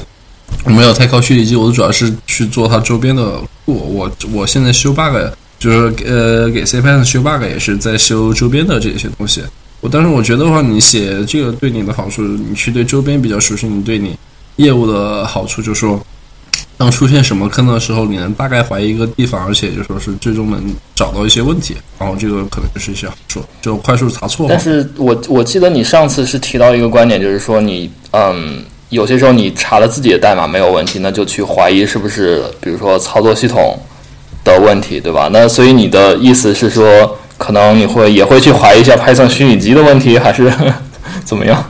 没有太靠虚拟机，我主要是去做它周边的库。我我现在修 bug 就是呃给 C Python 修 bug 也是在修周边的这些东西。我但是我觉得的话，你写这个对你的好处，你去对周边比较熟悉，你对你业务的好处就是说。当出现什么坑的时候，你能大概怀疑一个地方，而且就说是最终能找到一些问题，然后这个可能就是一些好处，就快速查错但。是我我记得你上次是提到一个观点，就是说你嗯，有些时候你查了自己的代码没有问题，那就去怀疑是不是比如说操作系统的问题，对吧？那所以你的意思是说，可能你会也会去怀疑一下 Python 虚拟机的问题，还是 怎么样？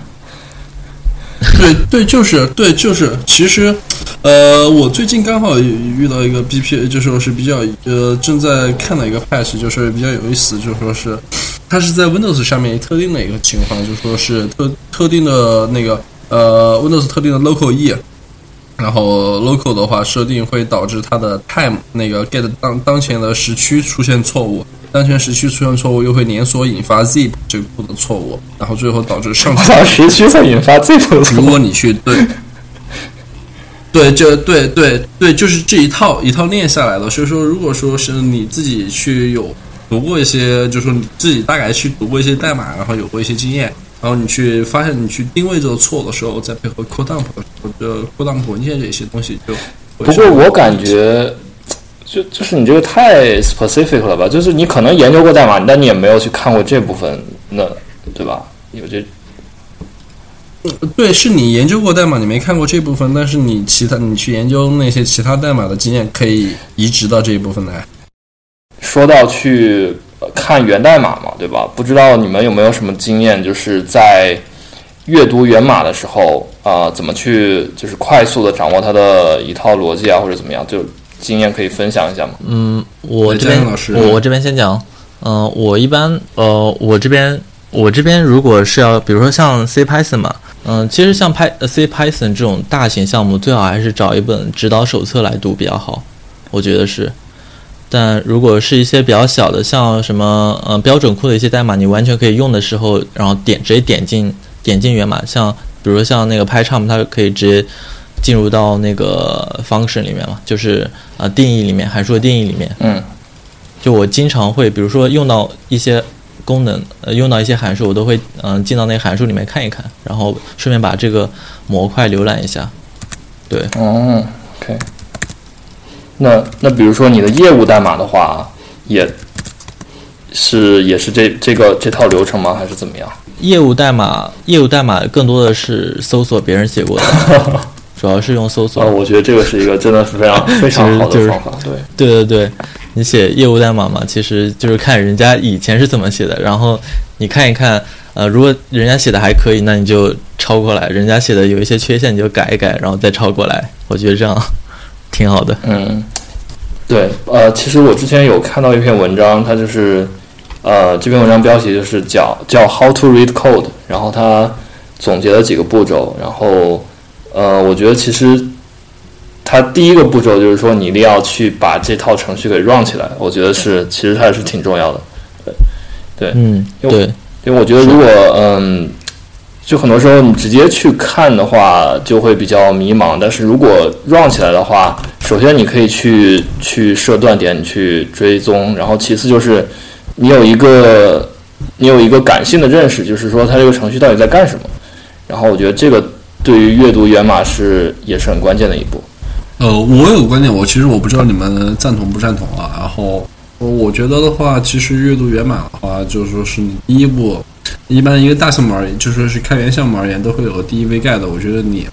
对对，就是对就是，其实，呃，我最近刚好遇到一个 BP，就说是比较呃正在看的一个 patch，就是比较有意思，就说是，它是在 Windows 上面特定的一个情况，就说是特特定的那个呃 Windows 特定的 local e，然后 local 的话设定会导致它的 time 那个 get 当当前的时区出现错误，当前时区出现错误又会连锁引发 zip 这个步的错误，然后最后导致上我 想时区会引发这种错误。如果你去对，对，这对对对，就是这一套一套练下来的。所以说，如果说是你自己去有读过一些，就是说你自己大概去读过一些代码，然后有过一些经验，然后你去发现你去定位这个错的时候，再配合 code dump 的时候，就 code dump 文件这些东西就会不过我感觉，就就是你这个太 specific 了吧？就是你可能研究过代码，但你也没有去看过这部分，那对吧？有这对，是你研究过代码，你没看过这部分，但是你其他你去研究那些其他代码的经验可以移植到这一部分来。说到去呃看源代码嘛，对吧？不知道你们有没有什么经验，就是在阅读源码的时候啊、怎么去就是快速的掌握它的一套逻辑啊，或者怎么样，就经验可以分享一下吗？嗯，我这边老师我我这边先讲，嗯、我一般呃，我这边我这边如果是要，比如说像 C Python 嘛，嗯、其实像 Py 呃 C Python 这种大型项目，最好还是找一本指导手册来读比较好，我觉得是。但如果是一些比较小的，像什么呃标准库的一些代码，你完全可以用的时候，然后点直接点进点进源码，像比如说像那个 PyCharm，它可以直接进入到那个 function 里面嘛，就是呃定义里面函数的定义里面。嗯，就我经常会，比如说用到一些功能，呃，用到一些函数，我都会嗯、进到那个函数里面看一看，然后顺便把这个模块浏览一下。对，哦，OK。那那比如说你的业务代码的话，也是也是这这个这套流程吗？还是怎么样？业务代码，业务代码更多的是搜索别人写过的，主要是用搜索。啊，我觉得这个是一个真的是非常 非常好的方法。对，对对对，你写业务代码嘛，其实就是看人家以前是怎么写的，然后你看一看，呃，如果人家写的还可以，那你就抄过来；人家写的有一些缺陷，你就改一改，然后再抄过来。我觉得这样挺好的。嗯，对，呃，其实我之前有看到一篇文章，它就是，呃，这篇文章标题就是叫叫 How to Read Code，然后它总结了几个步骤，然后，呃，我觉得其实它第一个步骤就是说你一定要去把这套程序给 run 起来，我觉得是其实它还是挺重要的，对，对，嗯对，因为我觉得如果嗯，就很多时候你直接去看的话，就会比较迷茫。但是如果 run 起来的话，首先你可以去去设断点，去追踪，然后其次就是你有一个你有一个感性的认识，就是说它这个程序到底在干什么。然后我觉得这个对于阅读源码是也是很关键的一步。呃，我有个观点，我其实我不知道你们赞同不赞同啊。然后我觉得的话，其实阅读源码的话，就是说是你第一步，一般一个大项目而言，就说是开源项目而言，都会有个 DEV guide。我觉得你，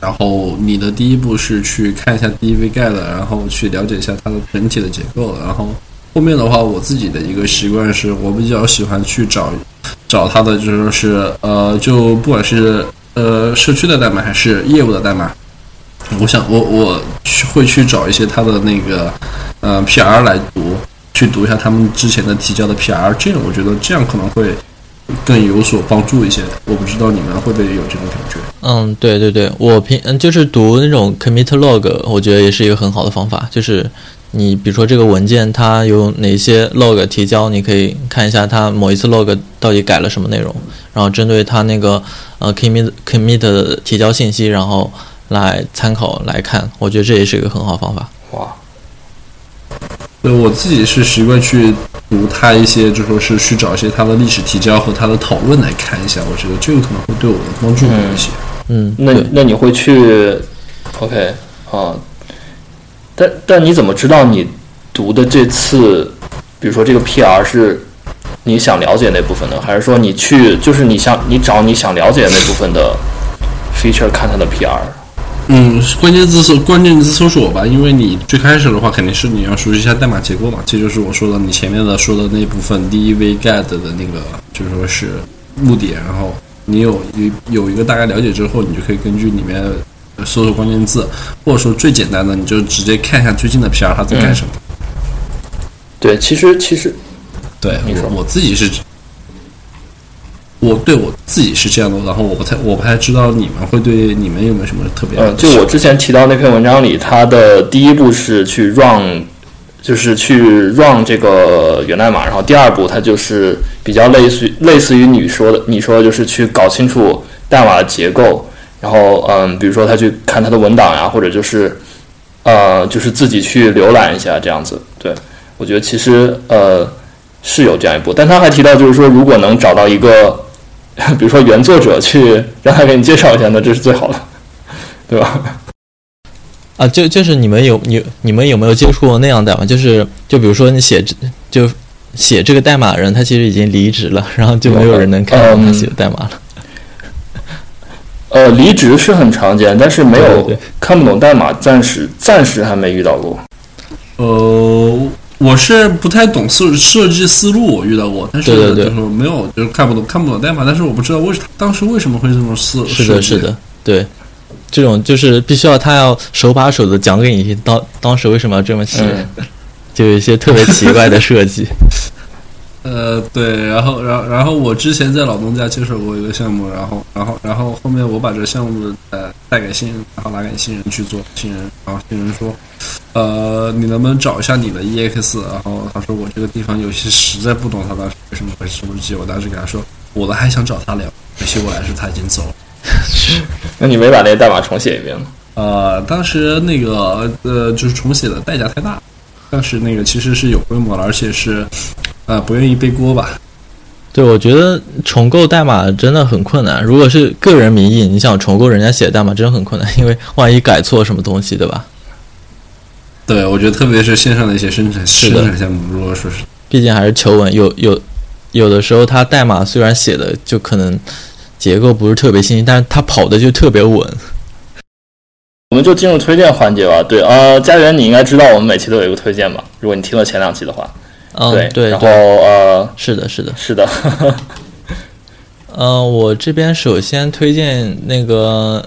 然后你的第一步是去看一下 DEV guide，然后去了解一下它的整体的结构，然后后面的话，我自己的一个习惯是我比较喜欢去找找它的，就是说是呃，就不管是呃社区的代码还是业务的代码。我想我我去会去找一些他的那个呃 PR 来读，去读一下他们之前的提交的 PR，这样我觉得这样可能会更有所帮助一些。我不知道你们会不会有这种感觉？嗯，对对对，我平嗯就是读那种 commit log，我觉得也是一个很好的方法。就是你比如说这个文件它有哪些 log 提交，你可以看一下它某一次 log 到底改了什么内容，然后针对它那个呃 commit commit 的提交信息，然后来参考来看，我觉得这也是一个很好方法。哇，对我自己是习惯去读他一些，就说是去找一些他的历史提交和他的讨论来看一下，我觉得这个可能会对我的帮助多一些。嗯，那那你会去 OK 啊？但但你怎么知道你读的这次，比如说这个 PR 是你想了解那部分的，还是说你去就是你想你找你想了解那部分的 feature 看它的 PR？嗯，关键字搜关键字搜索吧，因为你最开始的话肯定是你要熟悉一下代码结构嘛，这就是我说的你前面的说的那部分 DEV guide 的那个，就是说是目的。然后你有有有一个大概了解之后，你就可以根据里面搜索关键字，或者说最简单的，你就直接看一下最近的 PR 它在干什么。对，其实其实对我我自己是我对我自己是这样的，然后我不太我不太知道你们会对你们有没有什么特别的嗯，就我之前提到那篇文章里，它的第一步是去 run，就是去 run 这个源代码，然后第二步它就是比较类似于类似于你说的，你说就是去搞清楚代码的结构，然后嗯，比如说他去看它的文档呀，或者就是呃，就是自己去浏览一下这样子。对我觉得其实呃是有这样一步，但他还提到就是说，如果能找到一个。比如说原作者去让他给你介绍一下，那这是最好的，对吧？啊，就就是你们有你你们有没有接触过那样代码？就是就比如说你写就写这个代码的人，他其实已经离职了，然后就没有人能看到他写的代码了。呃，离职是很常见，但是没有看不懂代码，暂时暂时还没遇到过。呃。我是不太懂设设计思路，我遇到过，但是就是没有，就是看不懂看不懂代码，但是我不知道为什当时为什么会这么设是的，是的，对，这种就是必须要他要手把手的讲给你当当时为什么要这么写，就有一些特别奇怪的设计。呃，对，然后，然后，然后我之前在老东家接手过一个项目，然后，然后，然后后面我把这个项目呃带给新人，然后拿给新人去做，新人，然后新人说，呃，你能不能找一下你的 EX？然后他说我这个地方有些实在不懂，他当时为什么会出记，我当时给他说，我都还想找他聊，可惜我来时他已经走了。那你没把那个代码重写一遍吗？呃，当时那个呃就是重写的代价太大，当时那个其实是有规模了，而且是。啊，不愿意背锅吧？对，我觉得重构代码真的很困难。如果是个人名义，你想重构人家写的代码，真的很困难，因为万一改错什么东西，对吧？对，我觉得特别是线上的一些生产生产项目，如果说是，毕竟还是求稳。有有有的时候，它代码虽然写的就可能结构不是特别清晰，但是它跑的就特别稳。我们就进入推荐环节吧。对，呃，家园，你应该知道我们每期都有一个推荐吧？如果你听了前两期的话。嗯，对，然后呃，是的，是的，是的。嗯，我这边首先推荐那个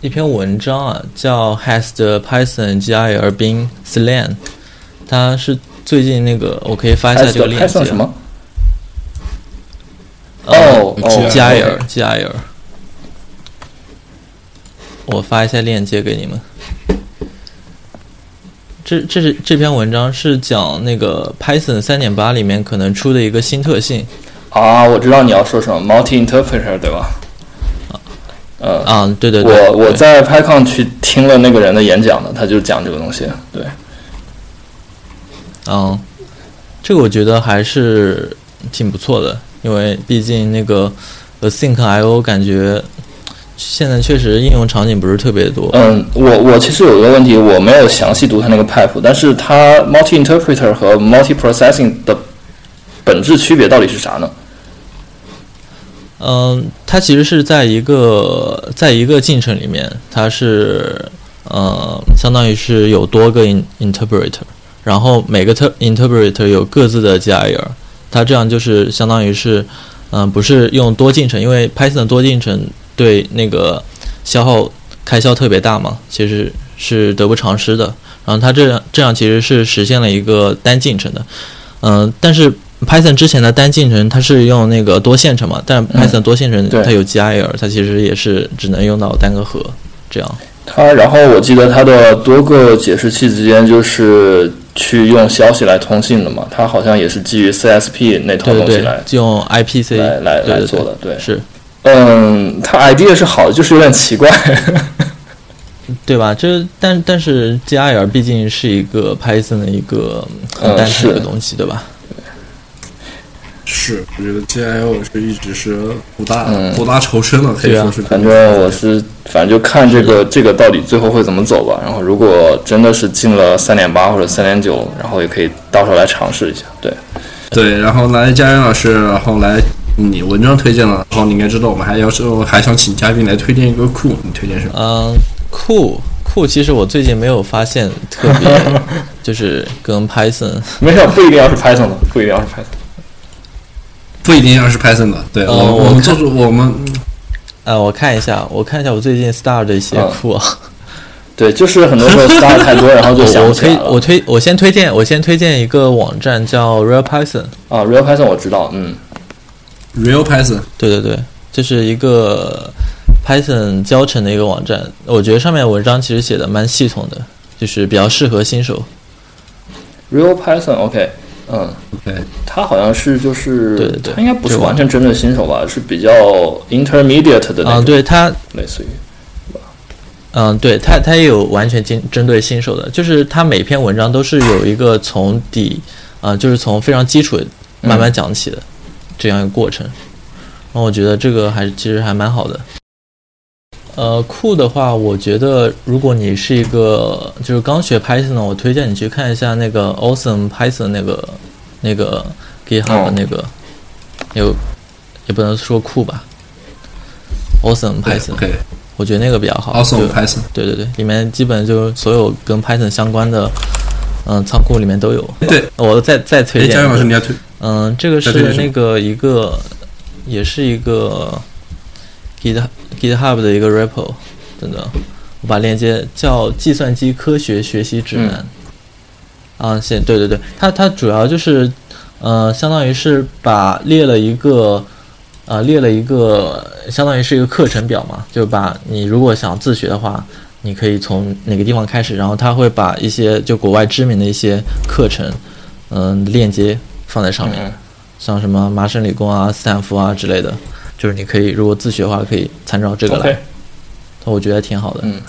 一篇文章啊，叫 “Has the Python GIL been slain？” 它是最近那个，我可以发一下这个链接。什么？哦，GIL，GIL。我发一下链接给你们。这这是这篇文章是讲那个 Python 三点八里面可能出的一个新特性啊，我知道你要说什么 multi interpreter 对吧？啊，呃啊，对对对，我我在 PyCon 去听了那个人的演讲的，他就讲这个东西，对。嗯，这个我觉得还是挺不错的，因为毕竟那个 Async IO 感觉。现在确实应用场景不是特别多。嗯，我我其实有一个问题，我没有详细读它那个 pipe，但是它 multi interpreter 和 multi processing 的本质区别到底是啥呢？嗯，它其实是在一个在一个进程里面，它是呃，相当于是有多个 interpreter，然后每个 interpreter 有各自的 GIR，它这样就是相当于是嗯，不是用多进程，因为 Python 多进程。对那个消耗开销特别大嘛，其实是得不偿失的。然后它这样这样其实是实现了一个单进程的，嗯，但是 Python 之前的单进程它是用那个多线程嘛，但 Python 多线程它有 GIL，它其实也是只能用到单个核这样。它然后我记得它的多个解释器之间就是去用消息来通信的嘛，它好像也是基于 CSP 那套东西来用 IPC 来来来做的，对是。嗯，他 idea 是好的，就是有点奇怪，对吧？这但但是 GIL 毕竟是一个 Python 的一个很单纯的东西，对吧？是，我觉得 GIL 是一直是苦大苦大仇深了，可以说是。反正我是，反正就看这个这个到底最后会怎么走吧。然后如果真的是进了三点八或者三点九，然后也可以到时候来尝试一下。对，对，然后来佳源老师，然后来。你文章推荐了，然后你应该知道，我们还要是还想请嘉宾来推荐一个库，你推荐什么？嗯，库库，其实我最近没有发现特别，就是跟 Python 没有，不一定要是 Python 的，不一定要是 Python，不一定要是 Python 的。对，我我们就是我们，呃，我看一下，我看一下我最近 start 的一些库。对，就是很多时候 start 太多，然后就想我推我推我先推荐我先推荐一个网站叫 Real Python 啊，Real Python 我知道，嗯。Real Python，对对对，这是一个 Python 教程的一个网站。我觉得上面文章其实写的蛮系统的，就是比较适合新手。Real Python，OK，、嗯，OK，它好像是就是，对对对它应该不是完全针对新手吧，是比较 intermediate 的那啊、种，对它，类似于，嗯，对它它也有完全针针对新手的，就是它每篇文章都是有一个从底啊、就是从非常基础慢慢讲起的、这样一个过程。然后我觉得这个还是其实还蛮好的。呃，酷的话，我觉得如果你是一个就是刚学 Python 的，我推荐你去看一下那个 Awesome Python 那个那个 GitHub 哦那个，有也不能说酷吧，Awesome Python，，OK，我觉得那个比较好。Awesome 就 Python，对对对，里面基本就所有跟 Python 相关的，嗯，仓库里面都有。对，我再再推哎，荐一个佳宇老师，你要推嗯，这个是那个一个，也是一个 Git GitHub 的一个 repo，等等，我把链接叫《计算机科学学习指南》。啊，行对对对，它它主要就是，呃，相当于是把列了一个，呃，列了一个，相当于是一个课程表嘛，就把你如果想自学的话，你可以从哪个地方开始，然后它会把一些就国外知名的一些课程，嗯、链接放在上面。嗯像什么麻省理工啊、斯坦福啊之类的，就是你可以如果自学的话，可以参照这个来。，OK，我觉得挺好的。嗯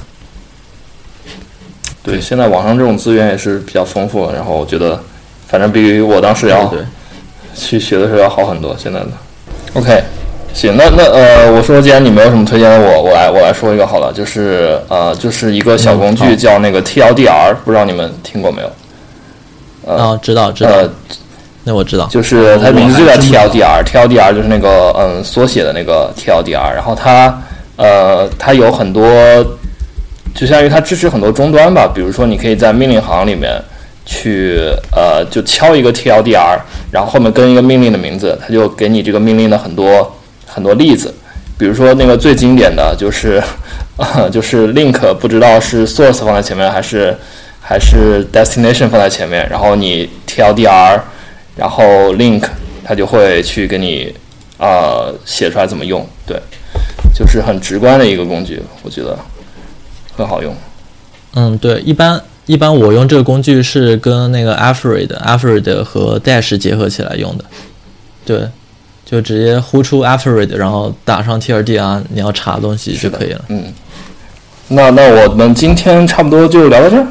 对，现在网上这种资源也是比较丰富，然后我觉得，反正比我当时要去学的时候要好很多。现在的，OK，行，那那呃，我说既然你没有什么推荐的，我我来我来说一个好了，就是呃，就是一个小工具叫那个 TLDR，不知道你们听过没有？啊，知道知道，呃，那我知道。就是它名字就叫 TLDR，TLDR 就是那个嗯缩写的那个 TLDR，然后它呃它有很多，就相当于它支持很多终端吧，比如说你可以在命令行里面去呃就敲一个 TLDR，然后后面跟一个命令的名字，它就给你这个命令的很多很多例子，比如说那个最经典的就是呃就是 link 不知道是 source 放在前面还是还是 destination 放在前面，然后你 TLDR。然后 link 它就会去给你呃写出来怎么用，对，就是很直观的一个工具，我觉得很好用。嗯，对，一般一般我用这个工具是跟那个 Alfred、Alfred 和 Dash 结合起来用的。对，就直接呼出 Alfred，然后打上 TLDR，你要查东西就可以了。嗯，那那我们今天差不多就聊到这儿。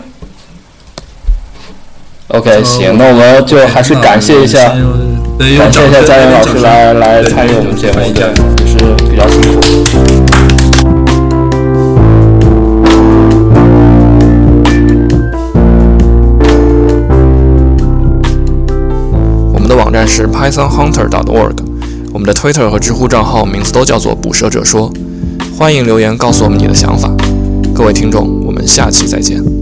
OK，行，那我们就还是感谢一下，感谢一下佳妍老师来来参与我们节目，对，也是比较辛苦。我们的网站是 pythonhunter.org，我们的 Twitter 和知乎账号名字都叫做捕蛇者说，欢迎留言告诉我们你的想法。各位听众，我们下期再见。